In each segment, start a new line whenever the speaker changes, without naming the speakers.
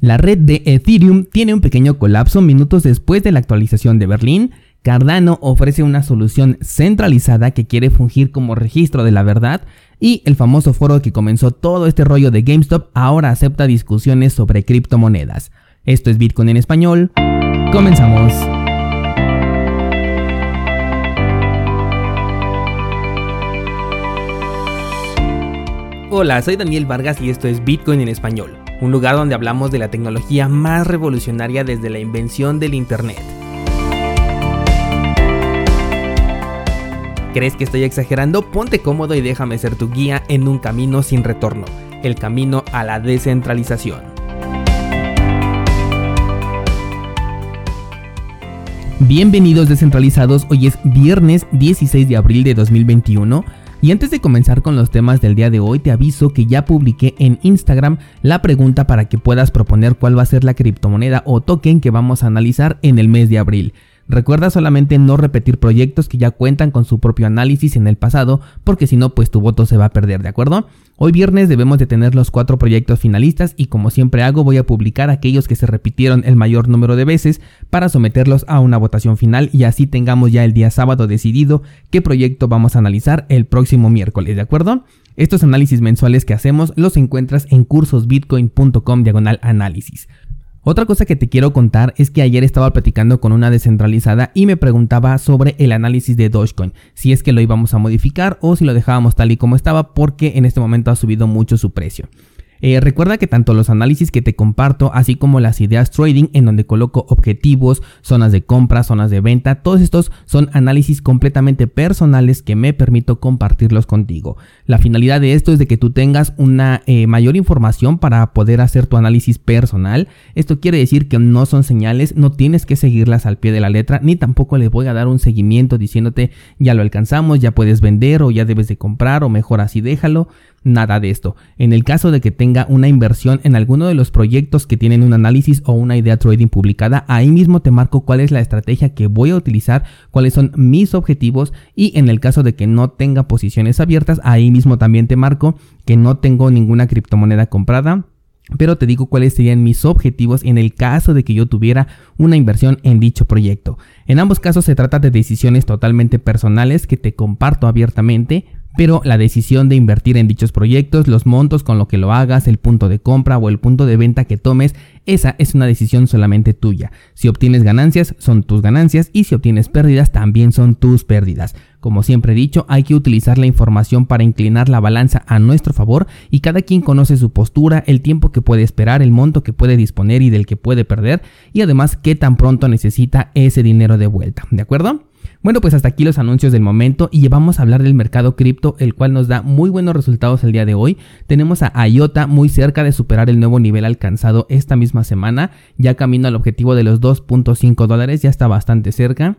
La red de Ethereum tiene un pequeño colapso minutos después de la actualización de Berlín. Cardano ofrece una solución centralizada que quiere fungir como registro de la verdad y el famoso foro que comenzó todo este rollo de GameStop ahora acepta discusiones sobre criptomonedas. Esto es Bitcoin en español. Comenzamos. Hola, soy Daniel Vargas y esto es Bitcoin en español un lugar donde hablamos de la tecnología más revolucionaria desde la invención del Internet. ¿Crees que estoy exagerando? Ponte cómodo y déjame ser tu guía en un camino sin retorno, el camino a la descentralización. Bienvenidos descentralizados, hoy es viernes 16 de abril de 2021 y antes de comenzar con los temas del día de hoy, te aviso que ya publiqué en Instagram la pregunta para que puedas proponer cuál va a ser la criptomoneda o token que vamos a analizar en el mes de abril. Recuerda solamente no repetir proyectos que ya cuentan con su propio análisis en el pasado, porque si no, pues tu voto se va a perder, ¿de acuerdo? Hoy viernes debemos de tener los cuatro proyectos finalistas y como siempre hago voy a publicar aquellos que se repitieron el mayor número de veces para someterlos a una votación final y así tengamos ya el día sábado decidido qué proyecto vamos a analizar el próximo miércoles, ¿de acuerdo? Estos análisis mensuales que hacemos los encuentras en cursosbitcoin.com diagonal análisis. Otra cosa que te quiero contar es que ayer estaba platicando con una descentralizada y me preguntaba sobre el análisis de Dogecoin, si es que lo íbamos a modificar o si lo dejábamos tal y como estaba porque en este momento ha subido mucho su precio. Eh, recuerda que tanto los análisis que te comparto, así como las ideas trading, en donde coloco objetivos, zonas de compra, zonas de venta, todos estos son análisis completamente personales que me permito compartirlos contigo. La finalidad de esto es de que tú tengas una eh, mayor información para poder hacer tu análisis personal. Esto quiere decir que no son señales, no tienes que seguirlas al pie de la letra, ni tampoco les voy a dar un seguimiento diciéndote ya lo alcanzamos, ya puedes vender o ya debes de comprar o mejor así déjalo nada de esto. En el caso de que tenga una inversión en alguno de los proyectos que tienen un análisis o una idea trading publicada, ahí mismo te marco cuál es la estrategia que voy a utilizar, cuáles son mis objetivos y en el caso de que no tenga posiciones abiertas, ahí mismo también te marco que no tengo ninguna criptomoneda comprada. Pero te digo cuáles serían mis objetivos en el caso de que yo tuviera una inversión en dicho proyecto. En ambos casos se trata de decisiones totalmente personales que te comparto abiertamente pero la decisión de invertir en dichos proyectos, los montos con lo que lo hagas, el punto de compra o el punto de venta que tomes, esa es una decisión solamente tuya. Si obtienes ganancias, son tus ganancias y si obtienes pérdidas, también son tus pérdidas. Como siempre he dicho, hay que utilizar la información para inclinar la balanza a nuestro favor y cada quien conoce su postura, el tiempo que puede esperar, el monto que puede disponer y del que puede perder y además qué tan pronto necesita ese dinero de vuelta. ¿De acuerdo? Bueno, pues hasta aquí los anuncios del momento y llevamos a hablar del mercado cripto, el cual nos da muy buenos resultados el día de hoy. Tenemos a IOTA muy cerca de superar el nuevo nivel alcanzado esta misma semana, ya camino al objetivo de los 2.5 dólares, ya está bastante cerca.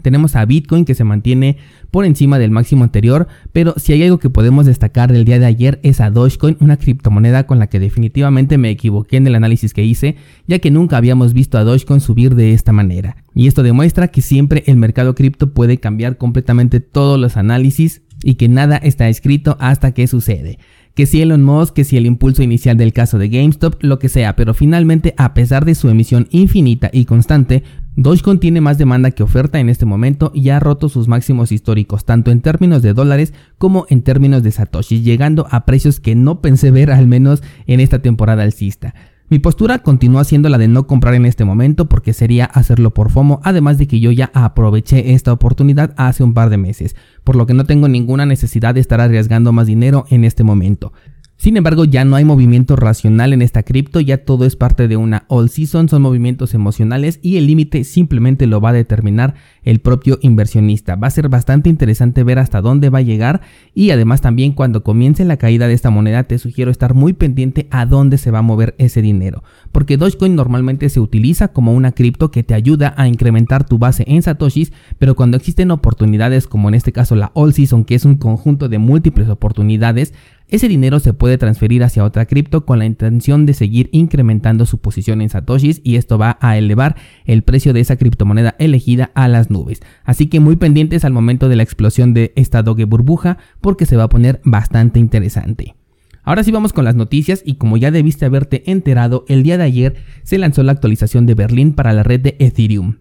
Tenemos a Bitcoin que se mantiene por encima del máximo anterior, pero si hay algo que podemos destacar del día de ayer es a Dogecoin, una criptomoneda con la que definitivamente me equivoqué en el análisis que hice, ya que nunca habíamos visto a Dogecoin subir de esta manera. Y esto demuestra que siempre el mercado cripto puede cambiar completamente todos los análisis y que nada está escrito hasta que sucede que si Elon Musk, que si el impulso inicial del caso de GameStop, lo que sea, pero finalmente a pesar de su emisión infinita y constante, Dogecoin tiene más demanda que oferta en este momento y ha roto sus máximos históricos, tanto en términos de dólares como en términos de satoshis, llegando a precios que no pensé ver al menos en esta temporada alcista. Mi postura continúa siendo la de no comprar en este momento porque sería hacerlo por FOMO, además de que yo ya aproveché esta oportunidad hace un par de meses, por lo que no tengo ninguna necesidad de estar arriesgando más dinero en este momento. Sin embargo, ya no hay movimiento racional en esta cripto, ya todo es parte de una all season, son movimientos emocionales y el límite simplemente lo va a determinar el propio inversionista. Va a ser bastante interesante ver hasta dónde va a llegar y además también cuando comience la caída de esta moneda te sugiero estar muy pendiente a dónde se va a mover ese dinero, porque Dogecoin normalmente se utiliza como una cripto que te ayuda a incrementar tu base en satoshis, pero cuando existen oportunidades como en este caso la all season, que es un conjunto de múltiples oportunidades, ese dinero se puede transferir hacia otra cripto con la intención de seguir incrementando su posición en satoshis y esto va a elevar el precio de esa criptomoneda elegida a las nubes. Así que muy pendientes al momento de la explosión de esta doge burbuja porque se va a poner bastante interesante. Ahora sí vamos con las noticias y como ya debiste haberte enterado, el día de ayer se lanzó la actualización de Berlín para la red de Ethereum.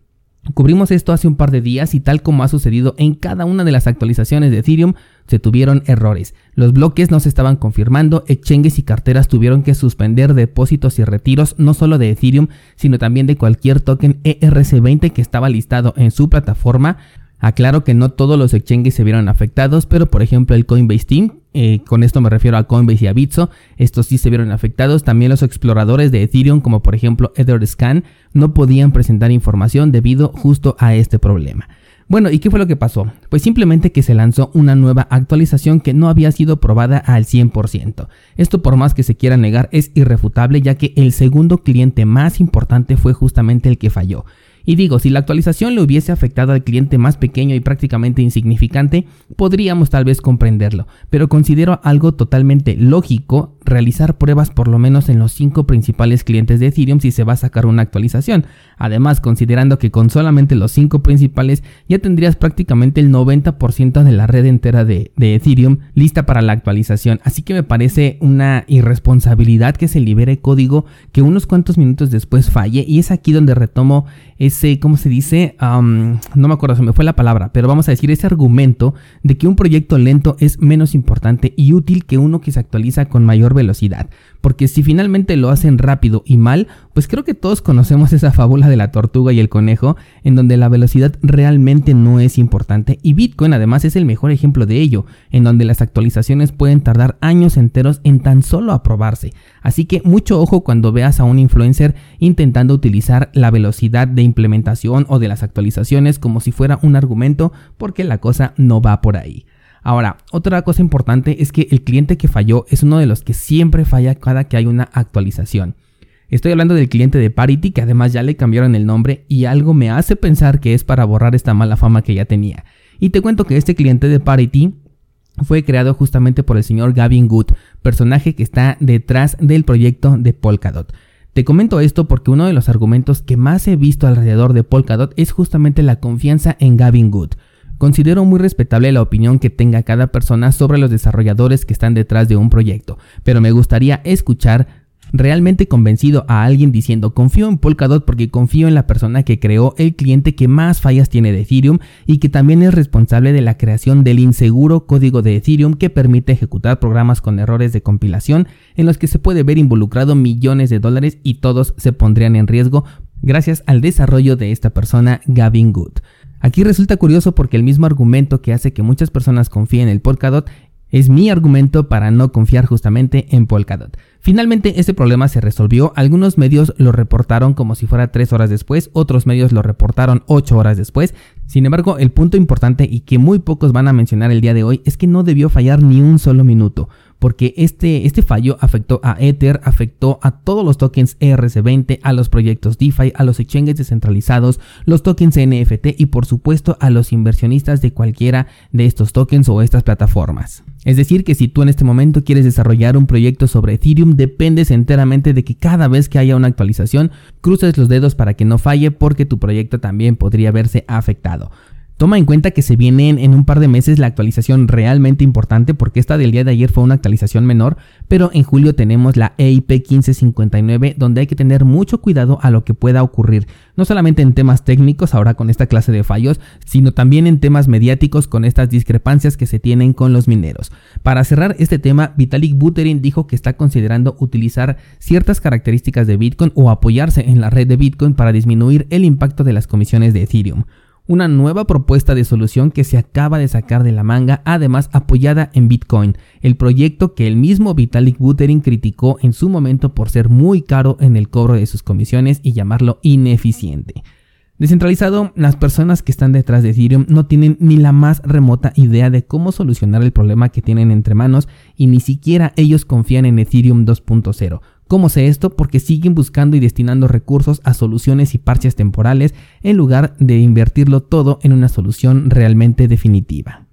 Cubrimos esto hace un par de días y tal como ha sucedido en cada una de las actualizaciones de Ethereum, se tuvieron errores. Los bloques no se estaban confirmando, exchanges y carteras tuvieron que suspender depósitos y retiros no solo de Ethereum, sino también de cualquier token ERC20 que estaba listado en su plataforma. Aclaro que no todos los exchanges se vieron afectados, pero por ejemplo el Coinbase Team, eh, con esto me refiero a Coinbase y a Bitso, estos sí se vieron afectados. También los exploradores de Ethereum, como por ejemplo Etherscan, no podían presentar información debido justo a este problema. Bueno, ¿y qué fue lo que pasó? Pues simplemente que se lanzó una nueva actualización que no había sido probada al 100%. Esto por más que se quiera negar es irrefutable ya que el segundo cliente más importante fue justamente el que falló. Y digo, si la actualización le hubiese afectado al cliente más pequeño y prácticamente insignificante, podríamos tal vez comprenderlo, pero considero algo totalmente lógico realizar pruebas por lo menos en los cinco principales clientes de Ethereum si se va a sacar una actualización. Además, considerando que con solamente los cinco principales ya tendrías prácticamente el 90% de la red entera de, de, Ethereum lista para la actualización. Así que me parece una irresponsabilidad que se libere código que unos cuantos minutos después falle y es aquí donde retomo ese, ¿cómo se dice? no me acuerdo, se me fue la palabra, pero vamos a decir ese argumento de que un proyecto lento es menos importante y útil que uno que se actualiza con mayor velocidad. Porque si finalmente lo hacen rápido y mal, pues creo que todos conocemos esa fábula de la tortuga y el conejo, en donde la velocidad realmente no es importante y Bitcoin además es el mejor ejemplo de ello, en donde las actualizaciones pueden tardar años enteros en tan solo aprobarse. Así que mucho ojo cuando veas a un influencer intentando utilizar la velocidad de implementación o de las actualizaciones como si fuera un argumento, porque la cosa no va por ahí. Ahora, otra cosa importante es que el cliente que falló es uno de los que siempre falla cada que hay una actualización. Estoy hablando del cliente de Parity que además ya le cambiaron el nombre y algo me hace pensar que es para borrar esta mala fama que ya tenía. Y te cuento que este cliente de Parity fue creado justamente por el señor Gavin Good, personaje que está detrás del proyecto de Polkadot. Te comento esto porque uno de los argumentos que más he visto alrededor de Polkadot es justamente la confianza en Gavin Good. Considero muy respetable la opinión que tenga cada persona sobre los desarrolladores que están detrás de un proyecto, pero me gustaría escuchar realmente convencido a alguien diciendo confío en Polkadot porque confío en la persona que creó el cliente que más fallas tiene de Ethereum y que también es responsable de la creación del inseguro código de Ethereum que permite ejecutar programas con errores de compilación en los que se puede ver involucrado millones de dólares y todos se pondrían en riesgo gracias al desarrollo de esta persona Gavin Good. Aquí resulta curioso porque el mismo argumento que hace que muchas personas confíen en el Polkadot es mi argumento para no confiar justamente en Polkadot. Finalmente este problema se resolvió, algunos medios lo reportaron como si fuera 3 horas después, otros medios lo reportaron 8 horas después. Sin embargo, el punto importante y que muy pocos van a mencionar el día de hoy es que no debió fallar ni un solo minuto porque este, este fallo afectó a Ether, afectó a todos los tokens ERC20, a los proyectos DeFi, a los exchanges descentralizados, los tokens NFT y por supuesto a los inversionistas de cualquiera de estos tokens o estas plataformas. Es decir, que si tú en este momento quieres desarrollar un proyecto sobre Ethereum, dependes enteramente de que cada vez que haya una actualización, cruces los dedos para que no falle porque tu proyecto también podría verse afectado. Toma en cuenta que se viene en un par de meses la actualización realmente importante porque esta del día de ayer fue una actualización menor, pero en julio tenemos la EIP 1559 donde hay que tener mucho cuidado a lo que pueda ocurrir, no solamente en temas técnicos ahora con esta clase de fallos, sino también en temas mediáticos con estas discrepancias que se tienen con los mineros. Para cerrar este tema, Vitalik Buterin dijo que está considerando utilizar ciertas características de Bitcoin o apoyarse en la red de Bitcoin para disminuir el impacto de las comisiones de Ethereum una nueva propuesta de solución que se acaba de sacar de la manga, además apoyada en Bitcoin, el proyecto que el mismo Vitalik Buterin criticó en su momento por ser muy caro en el cobro de sus comisiones y llamarlo ineficiente. Descentralizado, las personas que están detrás de Ethereum no tienen ni la más remota idea de cómo solucionar el problema que tienen entre manos y ni siquiera ellos confían en Ethereum 2.0, ¿Cómo sé esto? Porque siguen buscando y destinando recursos a soluciones y parches temporales en lugar de invertirlo todo en una solución realmente definitiva.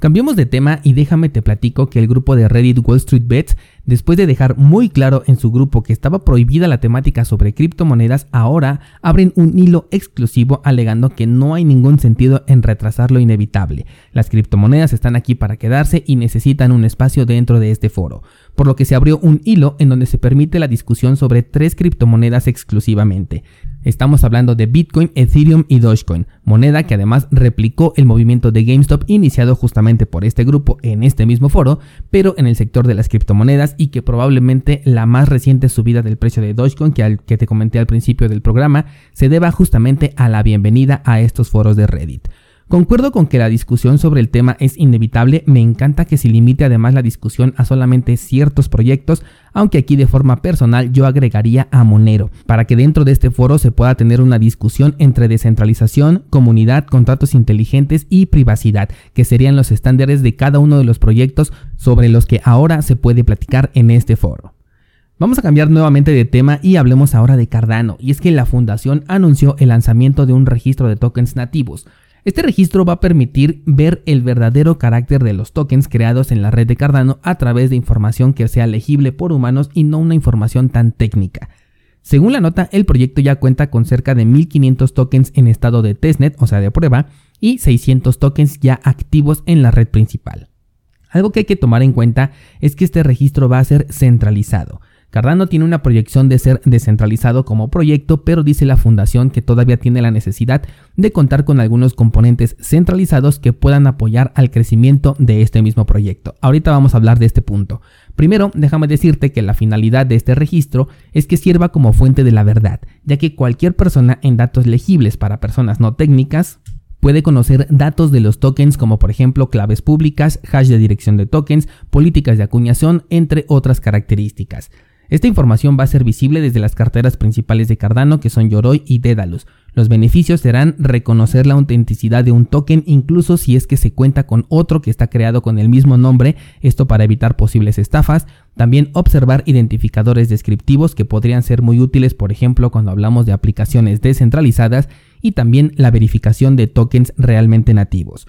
Cambiemos de tema y déjame te platico que el grupo de Reddit Wall Street Bets después de dejar muy claro en su grupo que estaba prohibida la temática sobre criptomonedas, ahora abren un hilo exclusivo alegando que no hay ningún sentido en retrasar lo inevitable. Las criptomonedas están aquí para quedarse y necesitan un espacio dentro de este foro, por lo que se abrió un hilo en donde se permite la discusión sobre tres criptomonedas exclusivamente. Estamos hablando de Bitcoin, Ethereum y Dogecoin, moneda que además replicó el movimiento de GameStop iniciado justamente por este grupo en este mismo foro, pero en el sector de las criptomonedas y que probablemente la más reciente subida del precio de Dogecoin que, al, que te comenté al principio del programa se deba justamente a la bienvenida a estos foros de Reddit. Concuerdo con que la discusión sobre el tema es inevitable, me encanta que se limite además la discusión a solamente ciertos proyectos, aunque aquí de forma personal yo agregaría a Monero, para que dentro de este foro se pueda tener una discusión entre descentralización, comunidad, contratos inteligentes y privacidad, que serían los estándares de cada uno de los proyectos sobre los que ahora se puede platicar en este foro. Vamos a cambiar nuevamente de tema y hablemos ahora de Cardano, y es que la fundación anunció el lanzamiento de un registro de tokens nativos, este registro va a permitir ver el verdadero carácter de los tokens creados en la red de Cardano a través de información que sea legible por humanos y no una información tan técnica. Según la nota, el proyecto ya cuenta con cerca de 1500 tokens en estado de testnet, o sea, de prueba, y 600 tokens ya activos en la red principal. Algo que hay que tomar en cuenta es que este registro va a ser centralizado. Cardano tiene una proyección de ser descentralizado como proyecto, pero dice la fundación que todavía tiene la necesidad de contar con algunos componentes centralizados que puedan apoyar al crecimiento de este mismo proyecto. Ahorita vamos a hablar de este punto. Primero, déjame decirte que la finalidad de este registro es que sirva como fuente de la verdad, ya que cualquier persona en datos legibles para personas no técnicas puede conocer datos de los tokens como por ejemplo claves públicas, hash de dirección de tokens, políticas de acuñación, entre otras características. Esta información va a ser visible desde las carteras principales de Cardano que son Yoroi y Dedalus. Los beneficios serán reconocer la autenticidad de un token incluso si es que se cuenta con otro que está creado con el mismo nombre, esto para evitar posibles estafas. También observar identificadores descriptivos que podrían ser muy útiles, por ejemplo, cuando hablamos de aplicaciones descentralizadas y también la verificación de tokens realmente nativos.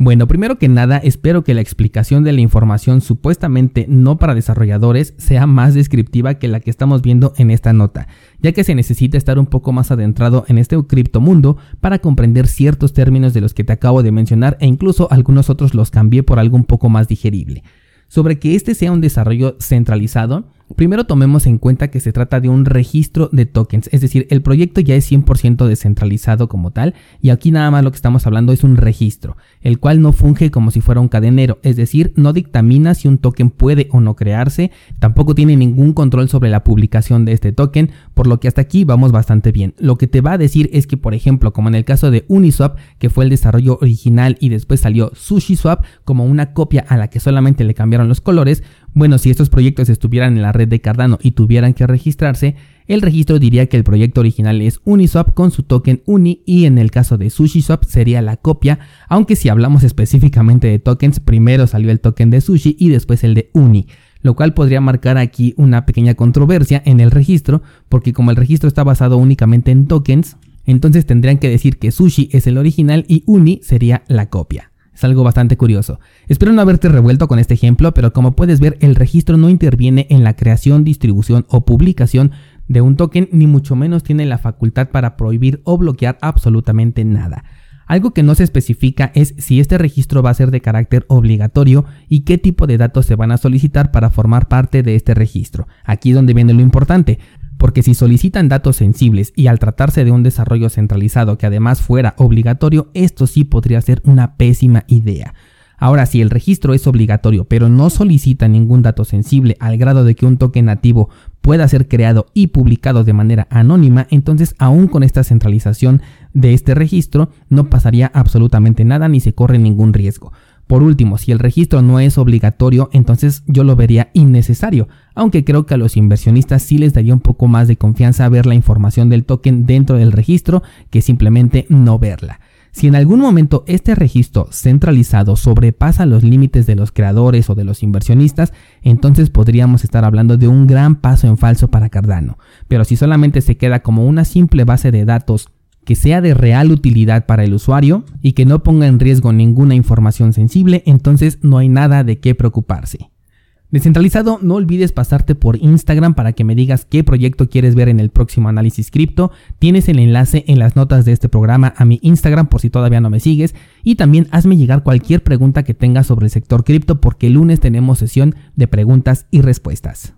Bueno, primero que nada, espero que la explicación de la información supuestamente no para desarrolladores sea más descriptiva que la que estamos viendo en esta nota, ya que se necesita estar un poco más adentrado en este criptomundo para comprender ciertos términos de los que te acabo de mencionar e incluso algunos otros los cambié por algo un poco más digerible. Sobre que este sea un desarrollo centralizado, Primero tomemos en cuenta que se trata de un registro de tokens, es decir, el proyecto ya es 100% descentralizado como tal y aquí nada más lo que estamos hablando es un registro, el cual no funge como si fuera un cadenero, es decir, no dictamina si un token puede o no crearse, tampoco tiene ningún control sobre la publicación de este token, por lo que hasta aquí vamos bastante bien. Lo que te va a decir es que, por ejemplo, como en el caso de Uniswap, que fue el desarrollo original y después salió SushiSwap como una copia a la que solamente le cambiaron los colores, bueno, si estos proyectos estuvieran en la red de Cardano y tuvieran que registrarse, el registro diría que el proyecto original es Uniswap con su token Uni y en el caso de SushiSwap sería la copia, aunque si hablamos específicamente de tokens, primero salió el token de Sushi y después el de Uni lo cual podría marcar aquí una pequeña controversia en el registro, porque como el registro está basado únicamente en tokens, entonces tendrían que decir que Sushi es el original y Uni sería la copia. Es algo bastante curioso. Espero no haberte revuelto con este ejemplo, pero como puedes ver, el registro no interviene en la creación, distribución o publicación de un token, ni mucho menos tiene la facultad para prohibir o bloquear absolutamente nada. Algo que no se especifica es si este registro va a ser de carácter obligatorio y qué tipo de datos se van a solicitar para formar parte de este registro. Aquí es donde viene lo importante porque si solicitan datos sensibles y al tratarse de un desarrollo centralizado que además fuera obligatorio, esto sí podría ser una pésima idea. Ahora, si el registro es obligatorio pero no solicita ningún dato sensible al grado de que un token nativo pueda ser creado y publicado de manera anónima, entonces aún con esta centralización de este registro no pasaría absolutamente nada ni se corre ningún riesgo. Por último, si el registro no es obligatorio, entonces yo lo vería innecesario, aunque creo que a los inversionistas sí les daría un poco más de confianza ver la información del token dentro del registro que simplemente no verla. Si en algún momento este registro centralizado sobrepasa los límites de los creadores o de los inversionistas, entonces podríamos estar hablando de un gran paso en falso para Cardano. Pero si solamente se queda como una simple base de datos que sea de real utilidad para el usuario y que no ponga en riesgo ninguna información sensible, entonces no hay nada de qué preocuparse. Descentralizado, no olvides pasarte por Instagram para que me digas qué proyecto quieres ver en el próximo análisis cripto. Tienes el enlace en las notas de este programa a mi Instagram por si todavía no me sigues. Y también hazme llegar cualquier pregunta que tengas sobre el sector cripto porque el lunes tenemos sesión de preguntas y respuestas.